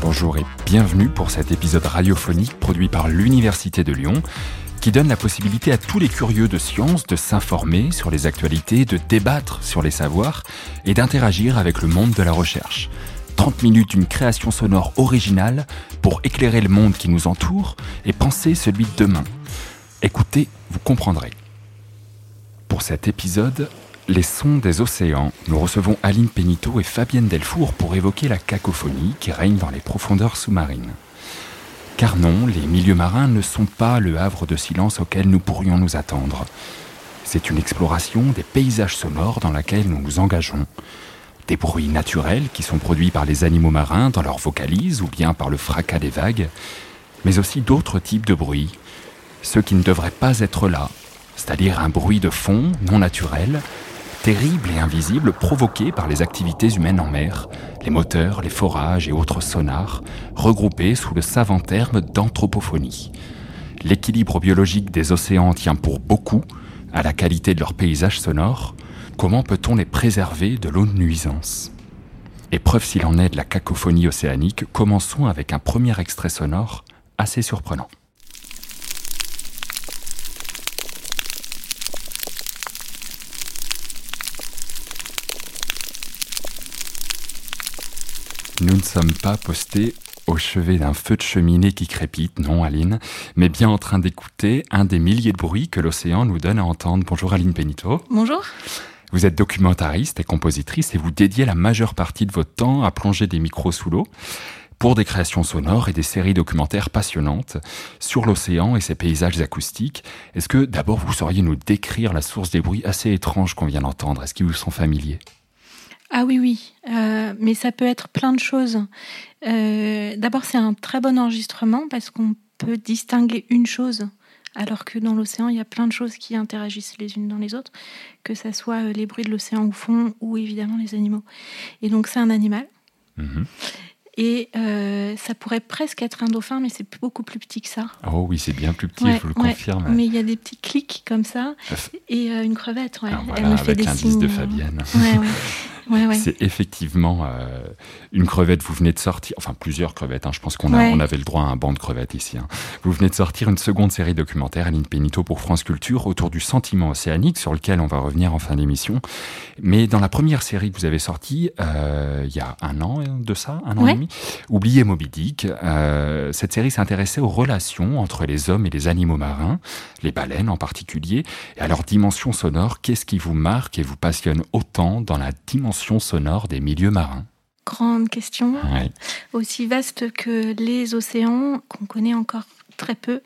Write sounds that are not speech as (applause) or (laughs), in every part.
Bonjour et bienvenue pour cet épisode radiophonique produit par l'Université de Lyon qui donne la possibilité à tous les curieux de sciences de s'informer sur les actualités, de débattre sur les savoirs et d'interagir avec le monde de la recherche. 30 minutes d'une création sonore originale pour éclairer le monde qui nous entoure et penser celui de demain. Écoutez, vous comprendrez. Pour cet épisode, Les sons des océans, nous recevons Aline Pénito et Fabienne Delfour pour évoquer la cacophonie qui règne dans les profondeurs sous-marines. Car non, les milieux marins ne sont pas le havre de silence auquel nous pourrions nous attendre. C'est une exploration des paysages sonores dans laquelle nous nous engageons. Des bruits naturels qui sont produits par les animaux marins dans leur vocalise ou bien par le fracas des vagues, mais aussi d'autres types de bruits, ceux qui ne devraient pas être là, c'est-à-dire un bruit de fond non naturel, terrible et invisible provoqué par les activités humaines en mer, les moteurs, les forages et autres sonars, regroupés sous le savant terme d'anthropophonie. L'équilibre biologique des océans tient pour beaucoup à la qualité de leur paysage sonore. Comment peut-on les préserver de l'eau de nuisance? Épreuve s'il en est de la cacophonie océanique, commençons avec un premier extrait sonore assez surprenant. Nous ne sommes pas postés au chevet d'un feu de cheminée qui crépite, non Aline, mais bien en train d'écouter un des milliers de bruits que l'océan nous donne à entendre. Bonjour Aline Penito. Bonjour. Vous êtes documentariste et compositrice et vous dédiez la majeure partie de votre temps à plonger des micros sous l'eau pour des créations sonores et des séries documentaires passionnantes sur l'océan et ses paysages acoustiques. Est-ce que d'abord vous sauriez nous décrire la source des bruits assez étranges qu'on vient d'entendre? Est-ce qu'ils vous sont familiers? Ah oui, oui, euh, mais ça peut être plein de choses. Euh, D'abord, c'est un très bon enregistrement parce qu'on peut distinguer une chose, alors que dans l'océan, il y a plein de choses qui interagissent les unes dans les autres, que ce soit euh, les bruits de l'océan au fond ou évidemment les animaux. Et donc, c'est un animal. Mhm. Et euh, ça pourrait presque être un dauphin, mais c'est beaucoup plus petit que ça. Oh oui, c'est bien plus petit, Ouais, je vous le ouais. confirme. Mais il y a des petits clics comme ça. Et euh, une crevette, ouais. Alors Elle voilà, me fait avec des l'indice signes. de Fabienne. Ouais, (laughs) ouais. ouais, ouais. C'est effectivement euh, une crevette. Vous venez de sortir, enfin plusieurs crevettes. hein, je pense qu'on a, Ouais. on avait le droit à un banc de crevettes ici. hein. Vous venez de sortir une seconde série documentaire, Aline Pénito pour France Culture, autour du sentiment océanique, sur lequel on va revenir en fin d'émission. Mais dans la première série que vous avez sortie, euh, il y a un an de ça, un an et demi, Oubliez Moby Dick. euh, cette série s'intéressait aux relations entre les hommes et les animaux marins, les baleines en particulier, et à leur dimension sonore. Qu'est-ce qui vous marque et vous passionne autant dans la dimension sonore des milieux marins Grande question. Aussi vaste que les océans, qu'on connaît encore très peu.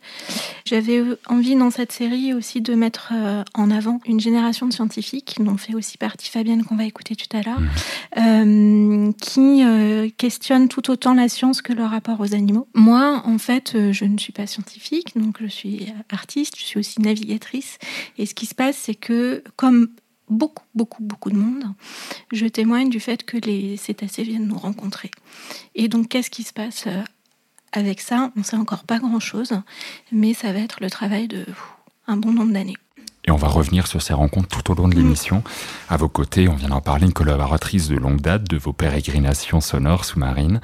J'avais envie dans cette série aussi de mettre euh, en avant une génération de scientifiques, dont fait aussi partie Fabienne qu'on va écouter tout à l'heure, euh, qui euh, questionnent tout autant la science que le rapport aux animaux. Moi, en fait, euh, je ne suis pas scientifique, donc je suis artiste, je suis aussi navigatrice. Et ce qui se passe, c'est que comme beaucoup, beaucoup, beaucoup de monde, je témoigne du fait que les cétacés viennent nous rencontrer. Et donc, qu'est-ce qui se passe euh, avec ça? On ne sait encore pas grand-chose, mais ça va être le travail de un bon nombre d'années. Et on va revenir sur ces rencontres tout au long de l'émission. À vos côtés, on vient d'en parler, une collaboratrice de longue date de vos pérégrinations sonores sous-marines.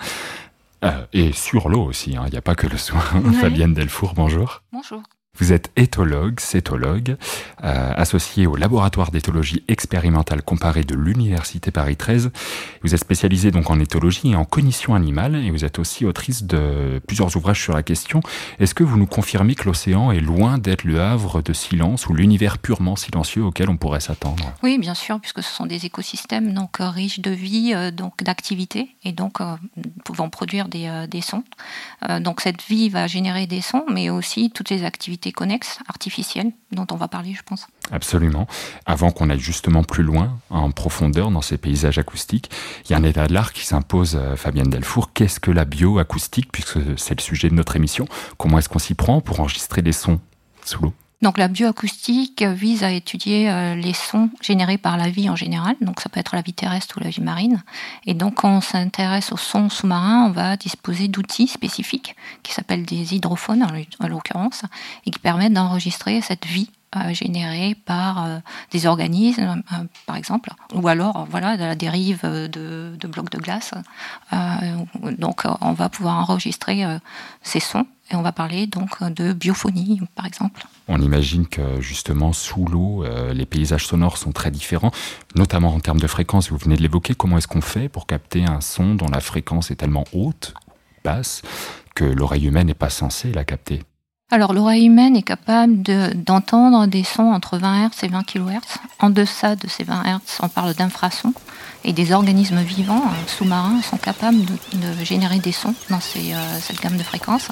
Euh, et sur l'eau aussi, hein, il n'y a pas que le soin. (laughs) Ouais. Fabienne Delfour, bonjour. Bonjour. Vous êtes éthologue, cétologue, euh, associé au laboratoire d'éthologie expérimentale comparée de l'Université Paris 13. Vous êtes spécialisé donc en éthologie et en cognition animale et vous êtes aussi autrice de plusieurs ouvrages sur la question. Est-ce que vous nous confirmez que l'océan est loin d'être le havre de silence ou l'univers purement silencieux auquel on pourrait s'attendre? Oui, bien sûr, puisque ce sont des écosystèmes donc euh, riches de vie, euh, donc d'activité, et donc euh, pouvant produire des, sons. Donc cette vie va générer des sons, mais aussi toutes les activités connexes, artificielles, dont on va parler, je pense. Absolument. Avant qu'on aille justement plus loin, en profondeur dans ces paysages acoustiques, il y a un état de l'art qui s'impose, euh, Fabienne Delfour. Qu'est-ce que la bioacoustique, puisque c'est le sujet de notre émission? Comment est-ce qu'on s'y prend pour enregistrer des sons sous l'eau? Donc la bioacoustique vise à étudier euh, les sons générés par la vie en général, donc ça peut être la vie terrestre ou la vie marine. Et donc quand on s'intéresse aux sons sous-marins, on va disposer d'outils spécifiques qui s'appellent des hydrophones en l'occurrence, et qui permettent d'enregistrer cette vie générés par des organismes, par exemple, ou alors voilà de la dérive de, de blocs de glace. donc on va pouvoir enregistrer ces sons et on va parler donc de biophonie, par exemple. On imagine que justement sous l'eau, euh, les paysages sonores sont très différents, notamment en termes de fréquence. Vous venez de l'évoquer. Comment est-ce qu'on fait pour capter un son dont la fréquence est tellement haute, basse, que l'oreille humaine n'est pas censée la capter? Alors l'oreille humaine est capable d'entendre des sons entre 20 Hz et 20 kHz. En deçà de ces 20 Hz, on parle d'infrasons. Et des organismes vivants euh, sous-marins sont capables de, générer des sons dans euh, cette gamme de fréquences.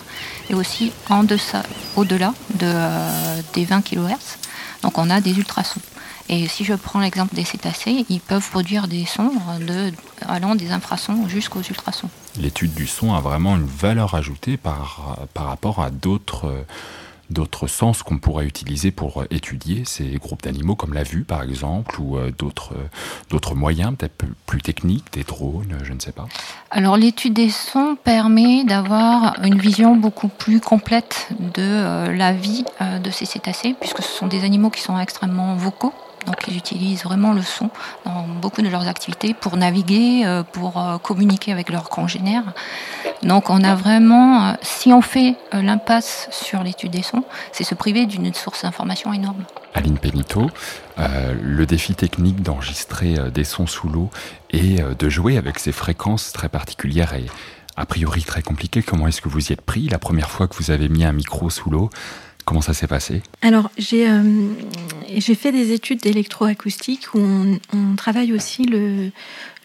Et aussi en deçà, au-delà de, euh, des 20 kHz. Donc on a des ultrasons. Et si je prends l'exemple des cétacés, ils peuvent produire des sons de, allant des infrasons jusqu'aux ultrasons. L'étude du son a vraiment une valeur ajoutée par, par rapport à d'autres d'autres sens qu'on pourrait utiliser pour étudier ces groupes d'animaux, comme la vue par exemple, ou euh, d'autres, d'autres moyens peut-être plus techniques, des drones, je ne sais pas. Alors l'étude des sons permet d'avoir une vision beaucoup plus complète de euh, la vie euh, de ces cétacés, puisque ce sont des animaux qui sont extrêmement vocaux. Donc ils utilisent vraiment le son dans beaucoup de leurs activités pour naviguer, euh, pour euh, communiquer avec leurs congénères. Donc on a vraiment, euh, si on fait l'impasse sur l'étude des sons, c'est se priver d'une source d'information énorme. Aline Penito, le défi technique d'enregistrer des sons sous l'eau et de jouer avec ces fréquences très particulières est a priori très compliqué. Comment est-ce que vous y êtes pris? La première fois que vous avez mis un micro sous l'eau Comment ça s'est passé? Alors, j'ai euh, fait des études d'électroacoustique où on, travaille aussi le,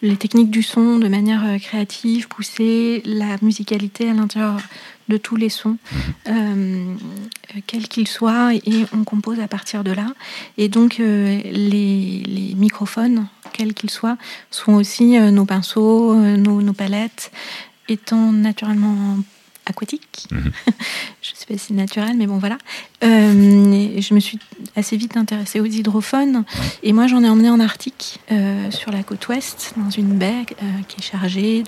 les techniques du son de manière euh, créative, poussée, la musicalité à l'intérieur de tous les sons, mhm. euh, quels qu'ils soient, et on compose à partir de là. Et donc, les, microphones, quels qu'ils soient, sont aussi nos pinceaux, nos, nos palettes, étant naturellement aquatique. Mhm. (laughs) je ne sais pas si c'est naturel, mais bon, voilà. Euh, je me suis assez vite intéressée aux hydrophones. Et moi, j'en ai emmené en Arctique, euh, sur la côte ouest, dans une baie euh, qui est chargée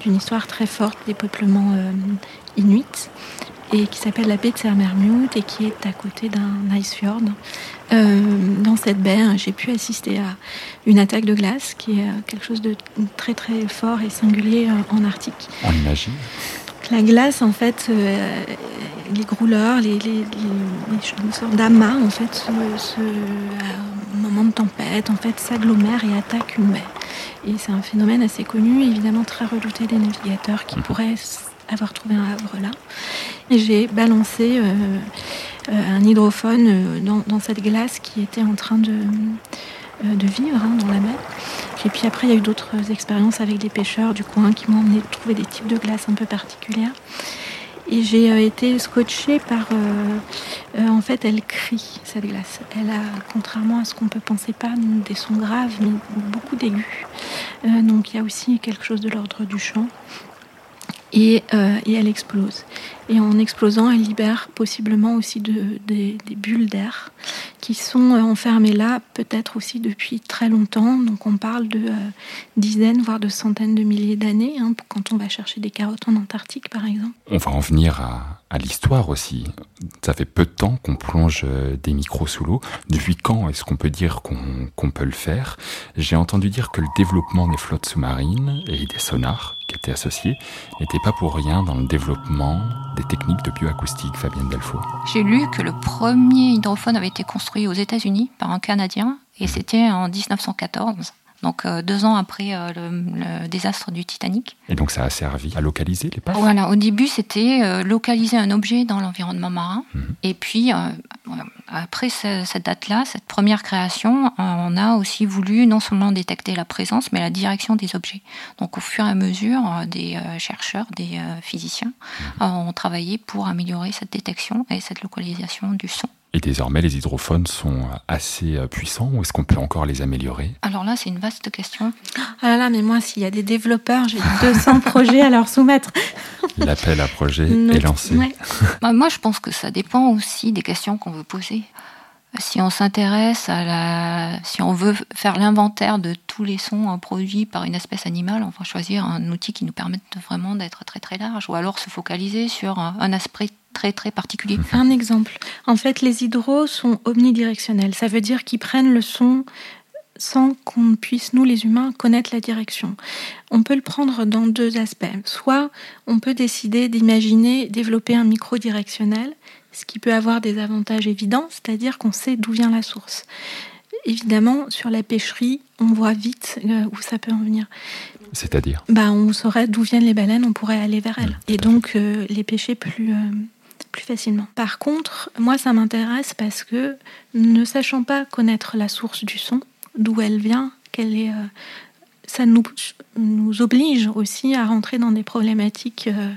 d'une histoire très forte des peuplements inuits et qui s'appelle la baie de Sermermute et qui est à côté d'un ice fjord. dans cette baie, hein, j'ai pu assister à une attaque de glace qui est quelque chose de très très fort et singulier en Arctique. On imagine. La glace, en fait, euh, les grouleurs, les, les, sortes d'amas, en fait, au moment de tempête, en fait, s'agglomèrent et attaquent une baie. Et c'est un phénomène assez connu, évidemment très redouté des navigateurs qui pourraient avoir trouvé un havre là. Et j'ai balancé euh, euh, un hydrophone dans, cette glace qui était en train de, de vivre hein, dans la mer. Et puis après, il y a eu d'autres expériences avec des pêcheurs du coin qui m'ont emmené trouver des types de glace un peu particulières. Et j'ai euh, été scotchée par. Euh, euh, en fait, elle crie, cette glace. Elle a, contrairement à ce qu'on peut penser, pas des sons graves, mais beaucoup d'aigus. donc il y a aussi quelque chose de l'ordre du chant. Et, et, elle explose. Et en explosant, elle libère possiblement aussi de, des bulles d'air qui sont euh, enfermés là, peut-être aussi depuis très longtemps. Donc on parle de euh, dizaines, voire de centaines de milliers d'années, hein, quand on va chercher des carottes en Antarctique, par exemple. On va en venir à, l'histoire aussi. Ça fait peu de temps qu'on plonge euh, des micros sous l'eau. Depuis quand est-ce qu'on peut dire qu'on peut le faire? J'ai entendu dire que le développement des flottes sous-marines et des sonars qui étaient associés n'était pas pour rien dans le développement des techniques de bioacoustique, Fabienne Delfaux. J'ai lu que le premier hydrophone avait été construit aux États-Unis par un Canadien et c'était en 1914 donc euh, deux ans après euh, le, désastre du Titanic. Et donc ça a servi à localiser les passes Voilà, au début c'était euh, localiser un objet dans l'environnement marin. Mhm. Et puis après cette date-là, cette première création, on a aussi voulu non seulement détecter la présence, mais la direction des objets. Donc au fur et à mesure, des chercheurs, des physiciens mhm. ont travaillé pour améliorer cette détection et cette localisation du son. Et désormais, les hydrophones sont assez euh, puissants ou est-ce qu'on peut encore les améliorer? Alors là, c'est une vaste question. Ah là là, mais moi, s'il y a des développeurs, j'ai (laughs) 200 projets à leur soumettre. (laughs) L'appel à projet est lancé. (laughs) Bah, moi, je pense que ça dépend aussi des questions qu'on veut poser. Si on s'intéresse à la, si on veut faire l'inventaire de tous les sons produits par une espèce animale, on va choisir un outil qui nous permette vraiment d'être très très large, ou alors se focaliser sur un aspect très très particulier. (laughs) Un exemple. En fait, les hydros sont omnidirectionnels. Ça veut dire qu'ils prennent le son sans qu'on puisse, nous les humains, connaître la direction. On peut le prendre dans deux aspects. Soit on peut décider d'imaginer développer un micro directionnel ce qui peut avoir des avantages évidents, c'est-à-dire qu'on sait d'où vient la source. Évidemment, sur la pêcherie, on voit vite euh, où ça peut en venir. C'est-à-dire? Bah, On saurait d'où viennent les baleines, on pourrait aller vers elles. et donc euh, les pêcher plus, euh, plus facilement. Par contre, moi, ça m'intéresse parce que, ne sachant pas connaître la source du son, d'où elle vient, quelle est ça nous, oblige aussi à rentrer dans des problématiques euh,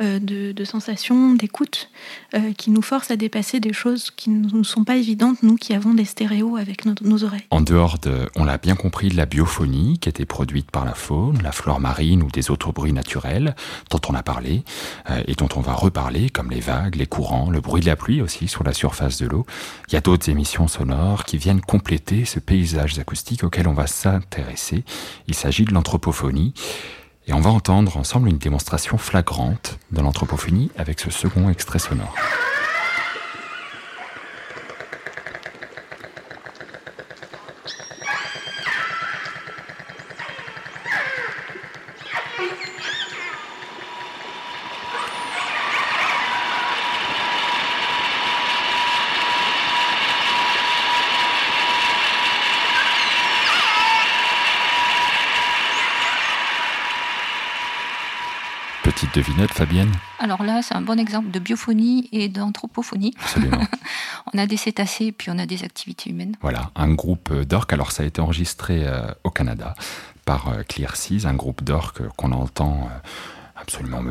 euh, de, de sensations, d'écoute, euh, qui nous forcent à dépasser des choses qui ne nous sont pas évidentes, nous qui avons des stéréos avec nos, oreilles. En dehors de, on l'a bien compris, de la biophonie qui était produite par la faune, la flore marine ou des autres bruits naturels dont on a parlé et dont on va reparler, comme les vagues, les courants, le bruit de la pluie aussi sur la surface de l'eau, il y a d'autres émissions sonores qui viennent compléter ce paysage acoustique auquel on va s'intéresser. S'agit de l'anthropophonie. Et on va entendre ensemble une démonstration flagrante de l'anthropophonie avec ce second extrait sonore. Petite devinette, Fabienne Alors là, c'est un bon exemple de biophonie et d'anthropophonie. (laughs) on a des cétacés, puis on a des activités humaines. Voilà, un groupe d'orques. Alors ça a été enregistré euh, au Canada par euh, Clear Seas, un groupe d'orques qu'on entend euh, absolument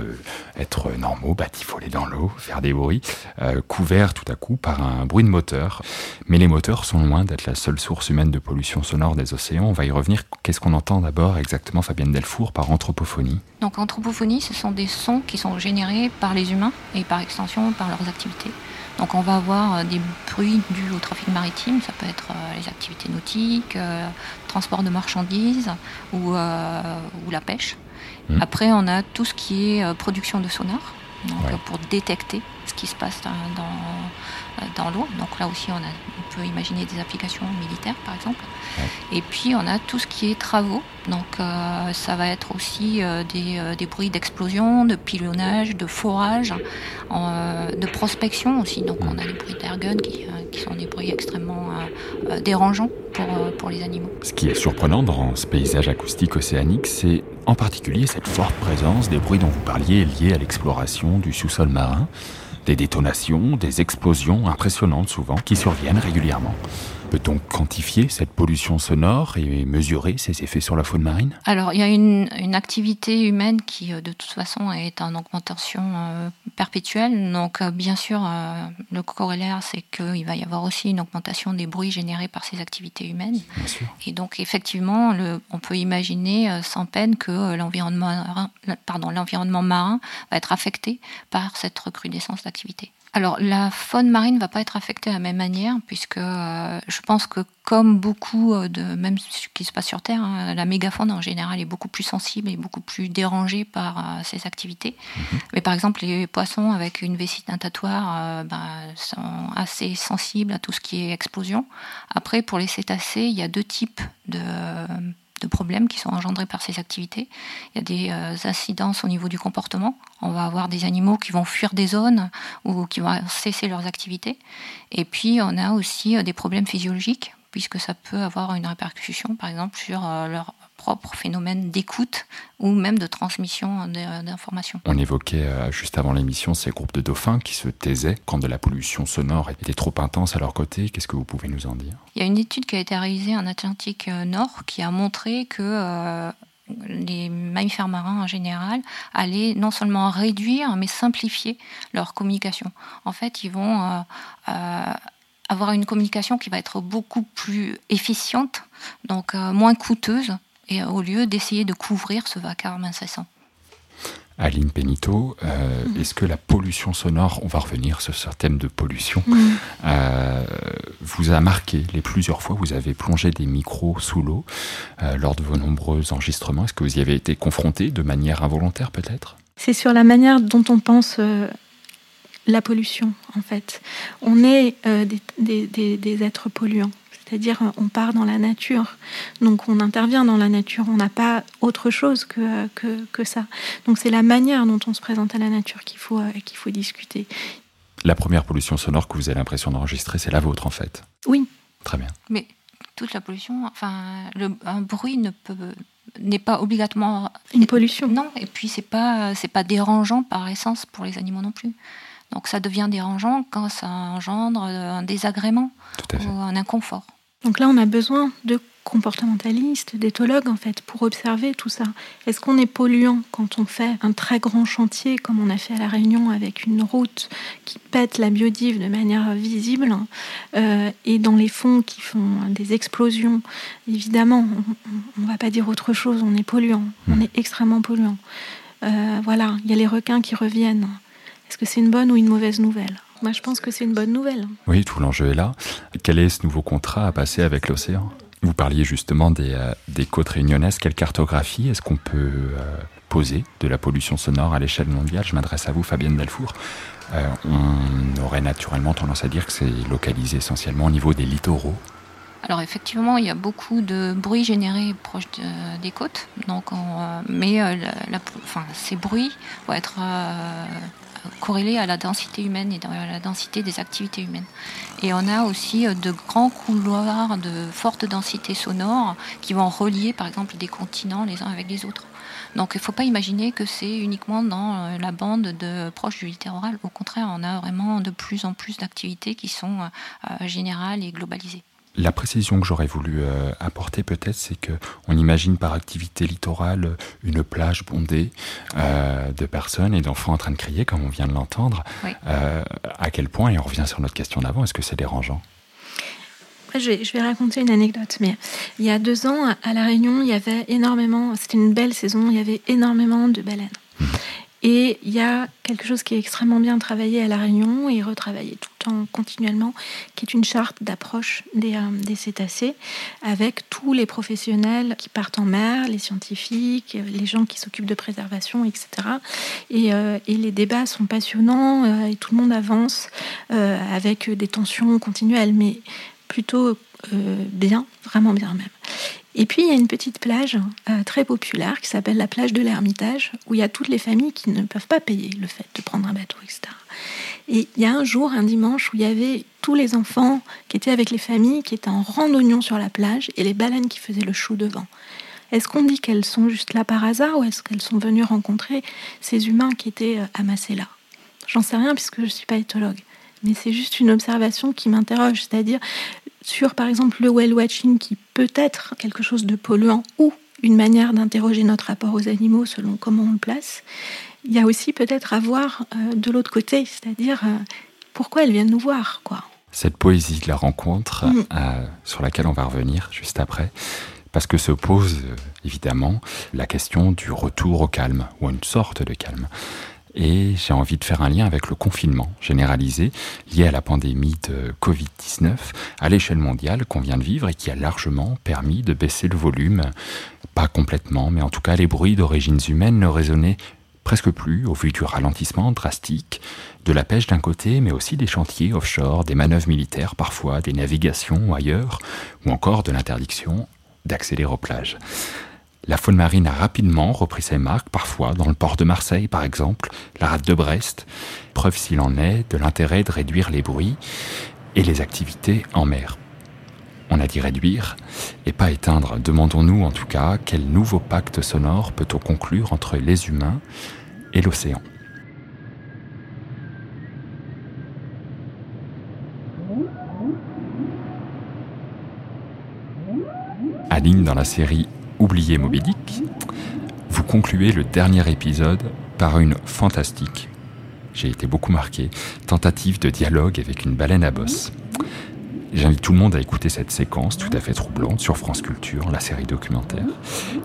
être normaux, batifoler dans l'eau, faire des bruits, euh, couverts tout à coup par un bruit de moteur. Mais les moteurs sont loin d'être la seule source humaine de pollution sonore des océans. On va y revenir. Qu'est-ce qu'on entend d'abord exactement, Fabienne Delfour, par anthropophonie? Donc anthropophonie, ce sont des sons qui sont générés par les humains et par extension par leurs activités. Donc on va avoir euh, des bruits dus au trafic maritime, ça peut être euh, les activités nautiques, transport de marchandises ou la pêche. Après, on a tout ce qui est euh, production de sonar, pour détecter ce qui se passe dans, euh, dans, l'eau. Donc là aussi, on, a, on, peut imaginer des applications militaires, par exemple. Et puis, on a tout ce qui est travaux. Donc euh, ça va être aussi des, des, bruits d'explosion, de pilonnage, de forage, de prospection aussi. Donc on a des bruits d'airgun qui, qui, sont des bruits extrêmement dérangeants pour, pour les animaux. Ce qui est surprenant dans ce paysage acoustique océanique, c'est en particulier cette forte présence des bruits dont vous parliez liés à l'exploration du sous-sol marin, des détonations, des explosions impressionnantes souvent qui surviennent régulièrement. Peut-on quantifier cette pollution sonore et mesurer ses effets sur la faune marine? Alors, il y a une, activité humaine qui, euh, de toute façon, est en augmentation euh, perpétuelle. Donc, euh, bien sûr, le corollaire, c'est qu'il va y avoir aussi une augmentation des bruits générés par ces activités humaines. Et donc, effectivement, le, on peut imaginer sans peine que l'environnement marin, pardon, l'environnement marin va être affecté par cette recrudescence d'activité. Alors, la faune marine ne va pas être affectée de la même manière, puisque euh, je pense que comme beaucoup euh, de, même ce qui se passe sur Terre, hein, la mégafaune en général est beaucoup plus sensible et beaucoup plus dérangée par euh, ces activités. Mhm. Mais par exemple, les poissons avec une vessie natatoire ben, sont assez sensibles à tout ce qui est explosion. Après, pour les cétacés, il y a deux types de de problèmes qui sont engendrés par ces activités. Il y a des euh, incidences au niveau du comportement. On va avoir des animaux qui vont fuir des zones ou qui vont cesser leurs activités. Et puis, on a aussi euh, des problèmes physiologiques puisque ça peut avoir une répercussion, par exemple, sur euh, leur propre phénomène d'écoute ou même de transmission d'informations. On évoquait euh, juste avant l'émission ces groupes de dauphins qui se taisaient quand de la pollution sonore était trop intense à leur côté. Qu'est-ce que vous pouvez nous en dire? Il y a une étude qui a été réalisée en Atlantique euh, Nord qui a montré que les mammifères marins en général allaient non seulement réduire mais simplifier leur communication. En fait, ils vont avoir une communication qui va être beaucoup plus efficiente, donc euh, moins coûteuse, et au lieu d'essayer de couvrir ce vacarme incessant. Aline Pénito, euh, mm. est-ce que la pollution sonore, on va revenir sur ce thème de pollution, mm. euh, vous a marqué les plusieurs fois Vous avez plongé des micros sous l'eau euh, lors de vos nombreux enregistrements. Est-ce que vous y avez été confronté de manière involontaire peut-être? C'est sur la manière dont on pense la pollution en fait. On est des êtres polluants. C'est-à-dire, on part dans la nature. Donc, on intervient dans la nature. On n'a pas autre chose que, que, ça. Donc, c'est la manière dont on se présente à la nature qu'il faut, euh, qu'il faut discuter. La première pollution sonore que vous avez l'impression d'enregistrer, c'est la vôtre, en fait Oui. Très bien. Mais toute la pollution, enfin, le, un bruit ne peut n'est pas obligatoirement une pollution. Non, et puis c'est pas c'est pas dérangeant par essence pour les animaux non plus. Donc ça devient dérangeant quand ça engendre un désagrément ou un inconfort. Donc là, on a besoin de comportementalistes, d'éthologues en fait, pour observer tout ça. Est-ce qu'on est polluant quand on fait un très grand chantier comme on a fait à La Réunion avec une route qui pète la biodive de manière visible euh, et dans les fonds qui font des explosions? Évidemment, on ne va pas dire autre chose, on est polluant, on est extrêmement polluant. Euh, voilà, il y a les requins qui reviennent. Est-ce que c'est une bonne ou une mauvaise nouvelle? Moi, je pense que c'est une bonne nouvelle. Oui, tout l'enjeu est là. Quel est ce nouveau contrat à passer avec l'océan? Vous parliez justement des, euh, des, côtes réunionnaises. Quelle cartographie est-ce qu'on peut euh, poser de la pollution sonore à l'échelle mondiale? Je m'adresse à vous, Fabienne Delfour. Euh, on aurait naturellement tendance à dire que c'est localisé essentiellement au niveau des littoraux. Alors effectivement, il y a beaucoup de bruit généré proche des côtes, donc mais la, enfin, ces bruits vont être corrélé à la densité humaine et à la densité des activités humaines. Et on a aussi euh, de grands couloirs de forte densité sonore qui vont relier par exemple des continents les uns avec les autres. Donc il ne faut pas imaginer que c'est uniquement dans euh, la bande de proche du littoral. Au contraire, on a vraiment de plus en plus d'activités qui sont euh, générales et globalisées. La précision que j'aurais voulu euh, apporter peut-être, c'est que on imagine par activité littorale une plage bondée euh, de personnes et d'enfants en train de crier, comme on vient de l'entendre. Euh, à quel point, et on revient sur notre question d'avant, est-ce que c'est dérangeant? Je vais, je vais, raconter une anecdote, mais il y a deux ans, à La Réunion, il y avait énormément, c'était une belle saison, il y avait énormément de baleines. Et il y a quelque chose qui est extrêmement bien travaillé à La Réunion et retravaillé tout le temps continuellement, qui est une charte d'approche des, euh, cétacés avec tous les professionnels qui partent en mer, les scientifiques, les gens qui s'occupent de préservation, etc. Euh, et, les débats sont passionnants euh, et tout le monde avance avec des tensions continuelles, mais plutôt bien, vraiment bien même. Et puis il y a une petite plage euh, très populaire qui s'appelle la plage de l'Ermitage, où il y a toutes les familles qui ne peuvent pas payer le fait de prendre un bateau, etc. Et il y a un jour, un dimanche, où il y avait tous les enfants qui étaient avec les familles, qui étaient en randonnion sur la plage, et les baleines qui faisaient le chou devant. Est-ce qu'on dit qu'elles sont juste là par hasard, ou est-ce qu'elles sont venues rencontrer ces humains qui étaient euh, amassés là? J'en sais rien puisque je ne suis pas éthologue. Mais c'est juste une observation qui m'interroge, c'est-à-dire sur par exemple le whale watching qui peut être quelque chose de polluant ou une manière d'interroger notre rapport aux animaux selon comment on le place, il y a aussi peut-être à voir euh, de l'autre côté, c'est-à-dire euh, pourquoi elles viennent nous voir, quoi. Cette poésie de la rencontre, mm. euh, sur laquelle on va revenir juste après, parce que se pose évidemment la question du retour au calme, ou une sorte de calme. Et j'ai envie de faire un lien avec le confinement généralisé lié à la pandémie de Covid-19 à l'échelle mondiale qu'on vient de vivre et qui a largement permis de baisser le volume, pas complètement, mais en tout cas les bruits d'origines humaines ne résonnaient presque plus au vu du ralentissement drastique de la pêche d'un côté, mais aussi des chantiers offshore, des manœuvres militaires parfois, des navigations ailleurs, ou encore de l'interdiction d'accéder aux plages. La faune marine a rapidement repris ses marques, parfois dans le port de Marseille par exemple, la rade de Brest, preuve s'il en est de l'intérêt de réduire les bruits et les activités en mer. On a dit réduire et pas éteindre. Demandons-nous en tout cas quel nouveau pacte sonore peut-on conclure entre les humains et l'océan. Dans la série Oubliez Moby vous concluez le dernier épisode par une fantastique, j'ai été beaucoup marqué, tentative de dialogue avec une baleine à bosse. J'invite tout le monde à écouter cette séquence tout à fait troublante sur France Culture, la série documentaire.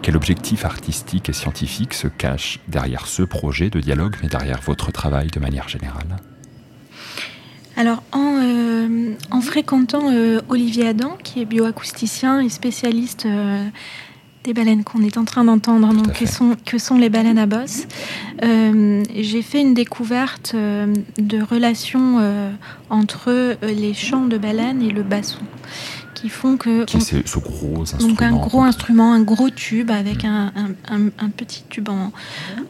Quel objectif artistique et scientifique se cache derrière ce projet de dialogue, mais derrière votre travail de manière générale? Alors, en, euh, fréquentant euh, Olivier Adam, qui est bioacousticien et spécialiste euh, des baleines qu'on est en train d'entendre, donc que sont, que sont les baleines à bosse. Euh, j'ai fait une découverte euh, de relation euh, entre les chants de baleines et le basson qui font que qui c'est ce gros instrument donc un gros instrument un gros tube avec un, un, petit tube en,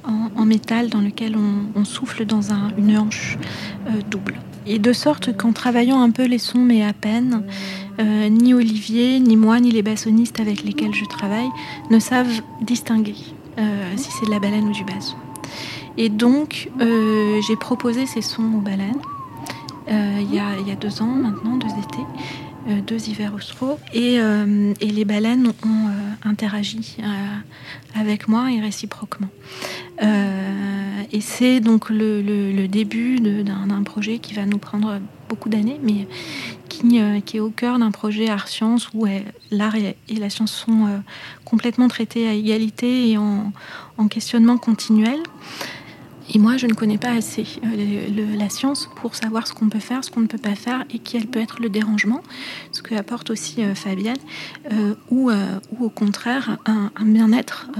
en, métal dans lequel on, souffle dans un, une hanche double et de sorte qu'en travaillant un peu les sons mais à peine euh, ni Olivier, ni moi, ni les bassonistes avec lesquels je travaille ne savent distinguer euh, si c'est de la baleine ou du basson. Et donc, euh, j'ai proposé ces sons aux baleines il y, a, deux ans maintenant, deux étés, deux hivers austraux, et, et les baleines ont interagi avec moi et réciproquement. et c'est donc le, début d'un projet qui va nous prendre beaucoup d'années, mais euh, qui, est au cœur d'un projet art science où euh, l'art et, la science sont euh, complètement traités à égalité et en, questionnement continuel. Et moi, je ne connais pas assez la science pour savoir ce qu'on peut faire, ce qu'on ne peut pas faire et quel peut être le dérangement, ce que apporte aussi Fabienne, ou, ou, au contraire un, un bien-être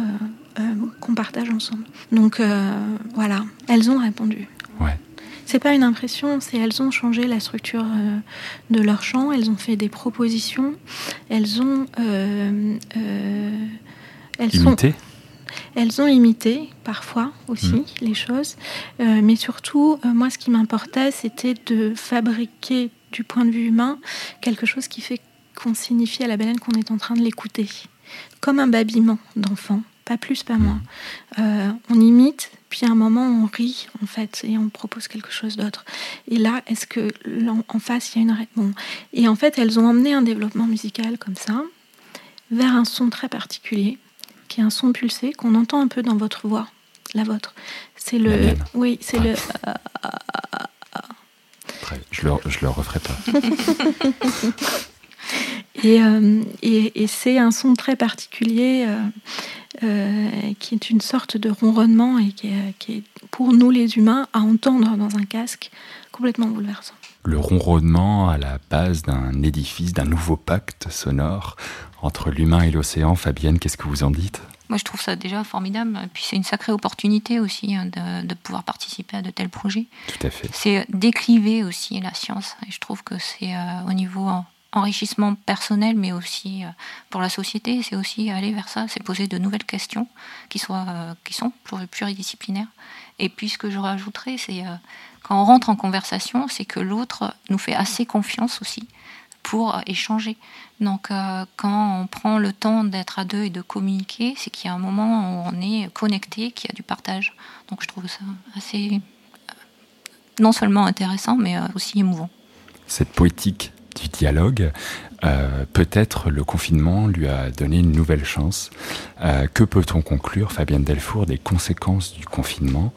qu'on partage ensemble. Donc voilà, elles ont répondu. Ouais. C'est pas une impression, c'est elles ont changé la structure euh, de leur chant, elles ont fait des propositions, elles ont euh, euh, elles imité. Elles ont imité parfois aussi mm. les choses, mais surtout, moi, ce qui m'importait, c'était de fabriquer du point de vue humain quelque chose qui fait qu'on signifie à la baleine qu'on est en train de l'écouter, comme un babillement d'enfant pas plus, pas moins. Euh, on imite, puis à un moment on rit en fait et on propose quelque chose d'autre. Et là, est-ce que en face il y a une réponse Et en fait, elles ont emmené un développement musical comme ça vers un son très particulier, qui est un son pulsé qu'on entend un peu dans votre voix, la vôtre. C'est le, oui, c'est le. je le, je le referai pas. (laughs) Euh, et, et, c'est un son très particulier euh, euh, qui est une sorte de ronronnement et qui est, pour nous les humains à entendre dans un casque complètement bouleversant. Le ronronnement à la base d'un édifice, d'un nouveau pacte sonore entre l'humain et l'océan. Fabienne, qu'est-ce que vous en dites? Moi, je trouve ça déjà formidable. Et puis, c'est une sacrée opportunité aussi hein, de, pouvoir participer à de tels projets. Tout à fait. C'est décliver aussi la science. Et je trouve que c'est au niveau enrichissement personnel, mais aussi euh, pour la société. C'est aussi aller vers ça, c'est poser de nouvelles questions qui, soient, euh, qui sont pluridisciplinaires. Et puis ce que je rajouterais, c'est euh, quand on rentre en conversation, c'est que l'autre nous fait assez confiance aussi pour échanger. Donc quand on prend le temps d'être à deux et de communiquer, c'est qu'il y a un moment où on est connecté, qu'il y a du partage. Donc je trouve ça assez non seulement intéressant, mais aussi émouvant. Cette poétique du dialogue, euh, peut-être le confinement lui a donné une nouvelle chance. Euh, que peut-on conclure, Fabienne Delfour, des conséquences du confinement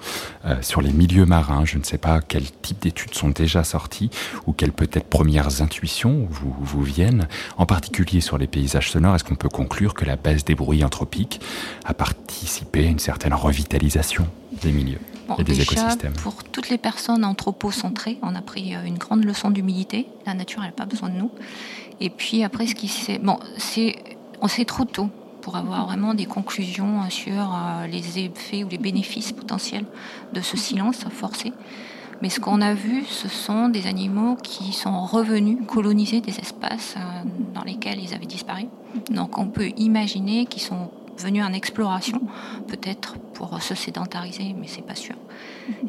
euh, sur les milieux marins? Je ne sais pas quel type d'études sont déjà sorties ou quelles peut-être premières intuitions vous, vous viennent, en particulier sur les paysages sonores. Est-ce qu'on peut conclure que la baisse des bruits anthropiques a participé à une certaine revitalisation des milieux et des écosystèmes? Pour toutes les personnes anthropocentrées, on a pris une grande leçon d'humilité. La nature, elle n'a pas besoin de nous. Et puis après, ce qui c'est bon, c'est on sait trop tôt pour avoir vraiment des conclusions sur euh, les effets ou les bénéfices potentiels de ce silence forcé. Mais ce qu'on a vu, ce sont des animaux qui sont revenus coloniser des espaces euh, dans lesquels ils avaient disparu. Donc on peut imaginer qu'ils sont venus en exploration, peut-être pour se sédentariser, mais c'est pas sûr.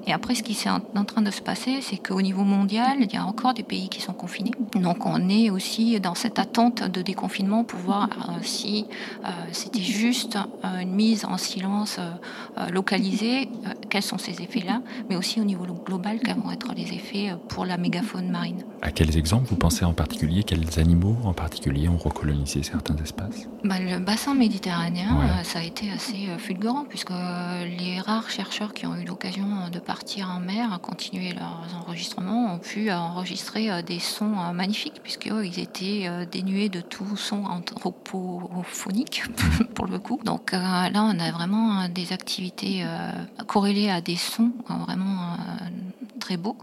Et après, ce qui est en train de se passer, c'est qu'au niveau mondial, il y a encore des pays qui sont confinés. Donc, on est aussi dans cette attente de déconfinement pour voir euh, si euh, c'était juste euh, une mise en silence localisée, quels sont ces effets-là, mais aussi au niveau global, quels vont être les effets pour la mégafaune marine. À quels exemples vous pensez en particulier? Quels animaux en particulier ont recolonisé certains espaces? Bah, Le bassin méditerranéen, ça a été assez fulgurant, puisque euh, les rares chercheurs qui ont eu l'occasion de partir en mer, à continuer leurs enregistrements, ont pu enregistrer euh, des sons euh, magnifiques, puisqu'ils étaient dénués de tout son anthropophonique, (laughs) pour le coup. Donc là, on a vraiment des activités corrélées à des sons vraiment très beaux.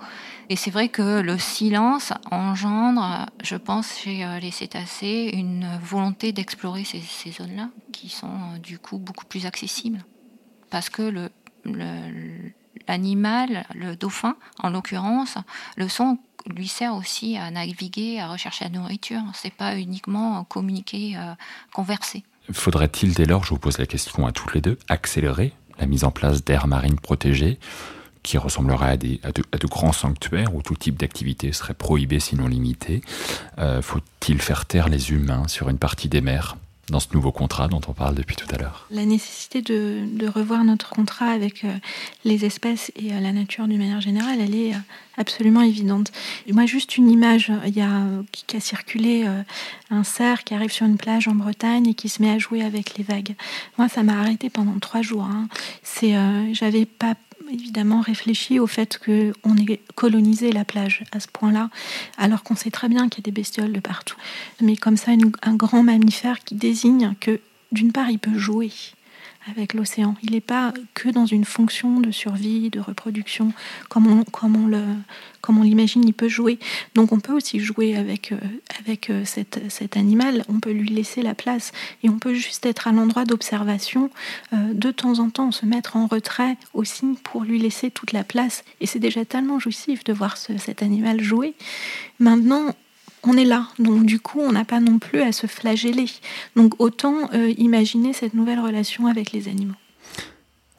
Et c'est vrai que le silence engendre, je pense, chez les cétacés, une volonté d'explorer ces zones-là, qui sont du coup beaucoup plus accessibles parce que l'animal, le, dauphin en l'occurrence, le son lui sert aussi à naviguer, à rechercher la nourriture. C'est pas uniquement communiquer, euh, converser. Faudrait-il dès lors, je vous pose la question à toutes les deux, accélérer la mise en place d'aires marines protégées qui ressembleraient à, de, grands sanctuaires où tout type d'activité serait prohibé sinon limité? Euh, Faut-il faire taire les humains sur une partie des mers? Dans ce nouveau contrat dont on parle depuis tout à l'heure La nécessité de, revoir notre contrat avec euh, les espèces et euh, la nature d'une manière générale, elle est euh, absolument évidente. Moi, juste une image, il y a qui a circulé un cerf qui arrive sur une plage en Bretagne et qui se met à jouer avec les vagues. Moi, ça m'a arrêté pendant trois jours. Hein. C'est, j'avais pas évidemment réfléchi au fait qu'on ait colonisé la plage à ce point-là, alors qu'on sait très bien qu'il y a des bestioles de partout. Mais comme ça, un grand mammifère qui désigne que, d'une part, il peut jouer avec l'océan. Il n'est pas que dans une fonction de survie, de reproduction, comme on, comme on le, comme on l'imagine, il peut jouer. Donc on peut aussi jouer avec, euh, avec euh, cet, animal, on peut lui laisser la place et on peut juste être à l'endroit d'observation, euh, de temps en temps se mettre en retrait aussi pour lui laisser toute la place. Et c'est déjà tellement jouissif de voir cet animal jouer. Maintenant, on est là. Donc du coup, on n'a pas non plus à se flageller. Donc autant euh, imaginer cette nouvelle relation avec les animaux.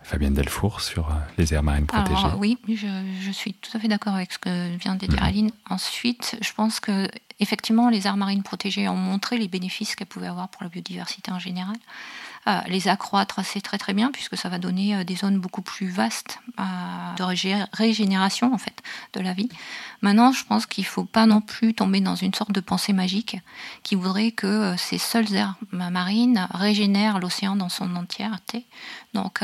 Fabienne Delfour sur euh, les aires marines protégées. oui, je, suis tout à fait d'accord avec ce que vient de dire mhm. Aline. Ensuite, je pense que effectivement, les aires marines protégées ont montré les bénéfices qu'elles pouvaient avoir pour la biodiversité en général. Euh, les accroître, c'est très très bien puisque ça va donner euh, des zones beaucoup plus vastes euh, de régénération en fait de la vie. Maintenant, je pense qu'il ne faut pas non plus tomber dans une sorte de pensée magique qui voudrait que ces seules aires marines régénèrent l'océan dans son entièreté. Donc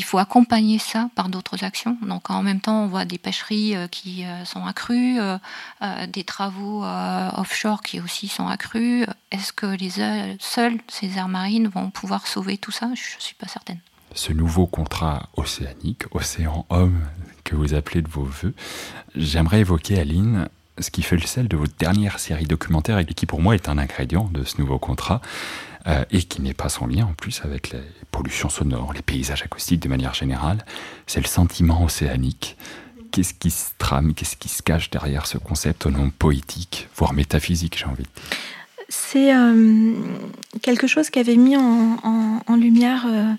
il faut accompagner ça par d'autres actions. Donc en même temps, on voit des pêcheries euh, qui euh, sont accrues, euh, des travaux offshore qui aussi sont accrus. Est-ce que les seuls ces aires marines vont pouvoir sauver tout ça? Je ne suis pas certaine. Ce nouveau contrat océanique, océan homme, que vous appelez de vos voeux, j'aimerais évoquer, Aline, ce qui fait le sel de votre dernière série documentaire et qui pour moi est un ingrédient de ce nouveau contrat. Euh, et qui n'est pas sans lien en plus avec les pollutions sonores, les paysages acoustiques de manière générale, c'est le sentiment océanique. Qu'est-ce qui se trame, qu'est-ce qui se cache derrière ce concept au nom poétique, voire métaphysique, j'ai envie de dire C'est euh, quelque chose qu'avait mis en, lumière euh,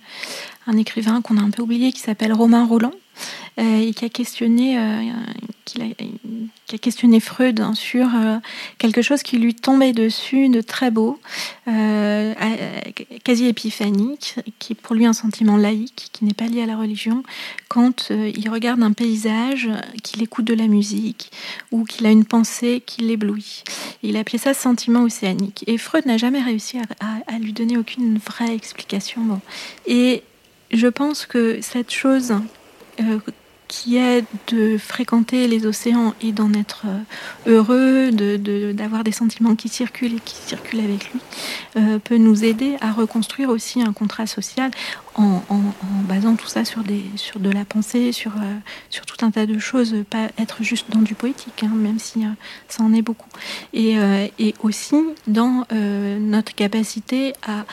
un écrivain qu'on a un peu oublié qui s'appelle Romain Roland, et qui a questionné, euh, qui, a, questionné Freud sur euh, quelque chose qui lui tombait dessus de très beau, quasi épiphanique, qui est pour lui un sentiment laïque, qui n'est pas lié à la religion, quand il regarde un paysage, qu'il écoute de la musique ou qu'il a une pensée qui l'éblouit. Il a appelé ça sentiment océanique. Et Freud n'a jamais réussi à, lui donner aucune vraie explication. Et je pense que cette chose euh, qui est de fréquenter les océans et d'en être euh, heureux, d'avoir de, des sentiments qui circulent et qui circulent avec lui, euh, peut nous aider à reconstruire aussi un contrat social en, basant tout ça sur, de la pensée, sur, sur tout un tas de choses, pas être juste dans du poétique, hein, même si ça en est beaucoup. Et aussi dans notre capacité à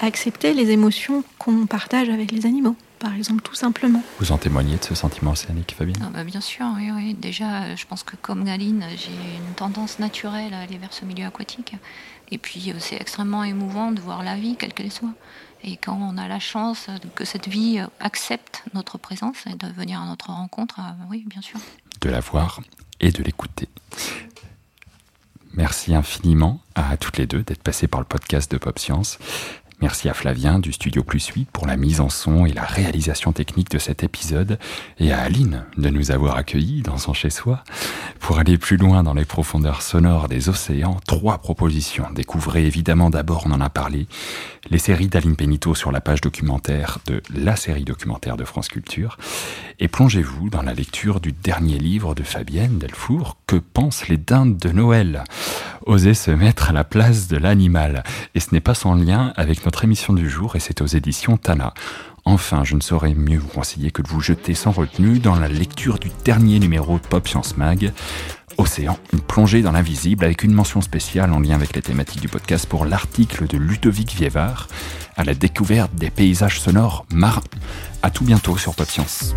accepter les émotions qu'on partage avec les animaux par exemple, tout simplement. Vous en témoignez de ce sentiment océanique, Fabien ah bah Bien sûr, oui, oui. Déjà, je pense que comme Galine, j'ai une tendance naturelle à aller vers ce milieu aquatique. Et puis, euh, c'est extrêmement émouvant de voir la vie, quelle qu'elle soit. Et quand on a la chance que cette vie euh, accepte notre présence et de venir à notre rencontre, euh, oui, bien sûr. De la voir et de l'écouter. Merci infiniment à toutes les deux d'être passées par le podcast de Pop Science. Merci à Flavien du Studio Plus 8 pour la mise en son et la réalisation technique de cet épisode, et à Aline de nous avoir accueillis dans son chez-soi. Pour aller plus loin dans les profondeurs sonores des océans, trois propositions. Découvrez évidemment d'abord, on en a parlé, les séries d'Aline Pénito sur la page documentaire de la série documentaire de France Culture, et plongez-vous dans la lecture du dernier livre de Fabienne Delfour, Que pensent les dindes de Noël? Oser se mettre à la place de l'animal. Et ce n'est pas sans lien avec émission du jour, et c'est aux éditions Tana. Enfin, je ne saurais mieux vous conseiller que de vous jeter sans retenue dans la lecture du dernier numéro de Pop Science Mag, Océan, une plongée dans l'invisible avec une mention spéciale en lien avec les thématiques du podcast pour l'article de Ludovic Vievard à la découverte des paysages sonores marins. À tout bientôt sur Pop Science.